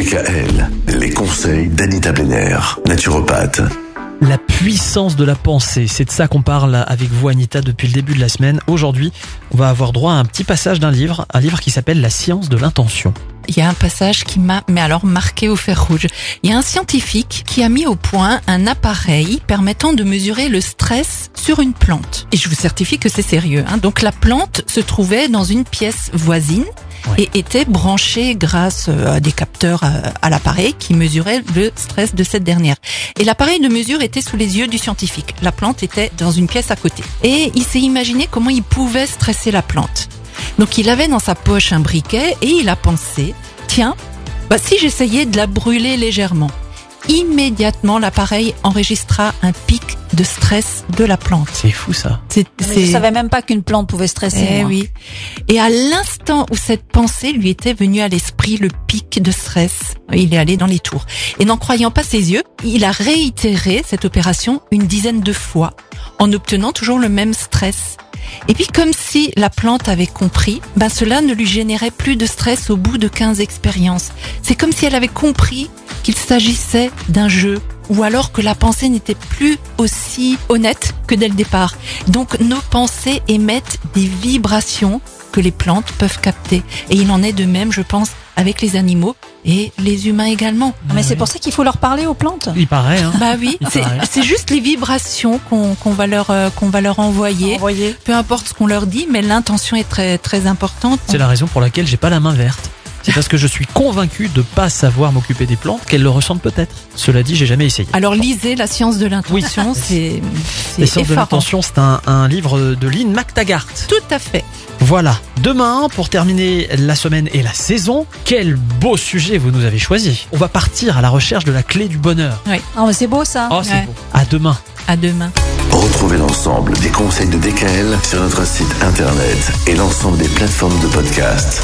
DKL, les conseils d'Anita Benner, naturopathe. La puissance de la pensée, c'est de ça qu'on parle avec vous Anita depuis le début de la semaine. Aujourd'hui, on va avoir droit à un petit passage d'un livre, un livre qui s'appelle La science de l'intention. Il y a un passage qui m'a, mais alors marqué au fer rouge. Il y a un scientifique qui a mis au point un appareil permettant de mesurer le stress sur une plante. Et je vous certifie que c'est sérieux. Hein. Donc la plante se trouvait dans une pièce voisine Et était branchée grâce euh, à des capteurs à, à l'appareil qui mesurait le stress de cette dernière. Et l'appareil de mesure était sous les yeux du scientifique. La plante était dans une pièce à côté. Et il s'est imaginé comment il pouvait stresser la plante. Donc il avait dans sa poche un briquet et il a pensé, tiens, bah, si j'essayais de la brûler légèrement, immédiatement l'appareil enregistra un pic de stress de la plante. C'est fou ça. C'est, Mais je savais même pas qu'une plante pouvait stresser. eh moi. oui. Et à l'instant où cette pensée lui était venue à l'esprit, le pic de stress, il est allé dans les tours. Et n'en croyant pas ses yeux, il a réitéré cette opération une dizaine de fois, en obtenant toujours le même stress. Et puis comme si la plante avait compris, ben cela ne lui générait plus de stress au bout de 15 expériences. C'est comme si elle avait compris qu'il s'agissait d'un jeu ou alors que la pensée n'était plus aussi honnête que dès le départ. Donc nos pensées émettent des vibrations que les plantes peuvent capter. Et il en est de même, je pense, avec les animaux et les humains également. Ah, Mais c'est pour ça qu'il faut leur parler aux plantes. Il paraît, hein. Bah oui, c'est juste les vibrations qu'on va leur euh, qu'on va leur envoyer. Envoyez. Peu importe ce qu'on leur dit, mais l'intention est très très importante. C'est la raison pour laquelle j'ai pas la main verte. C'est parce que je suis convaincu de pas savoir m'occuper des plantes qu'elles le ressentent peut-être. Cela dit, j'ai jamais essayé. Alors lisez La science de l'intention, c'est Les c'est sciences de effarant. l'intention, c'est un, un livre de Lynn McTaggart. Tout à fait. Voilà. Demain, pour terminer la semaine et la saison, quel beau sujet vous nous avez choisi. On va partir à la recherche de la clé du bonheur. Ah, mais c'est beau ça. Oh, c'est Ouais. beau. À demain. À demain. Retrouvez l'ensemble des conseils de DKL sur notre site internet et l'ensemble des plateformes de podcast.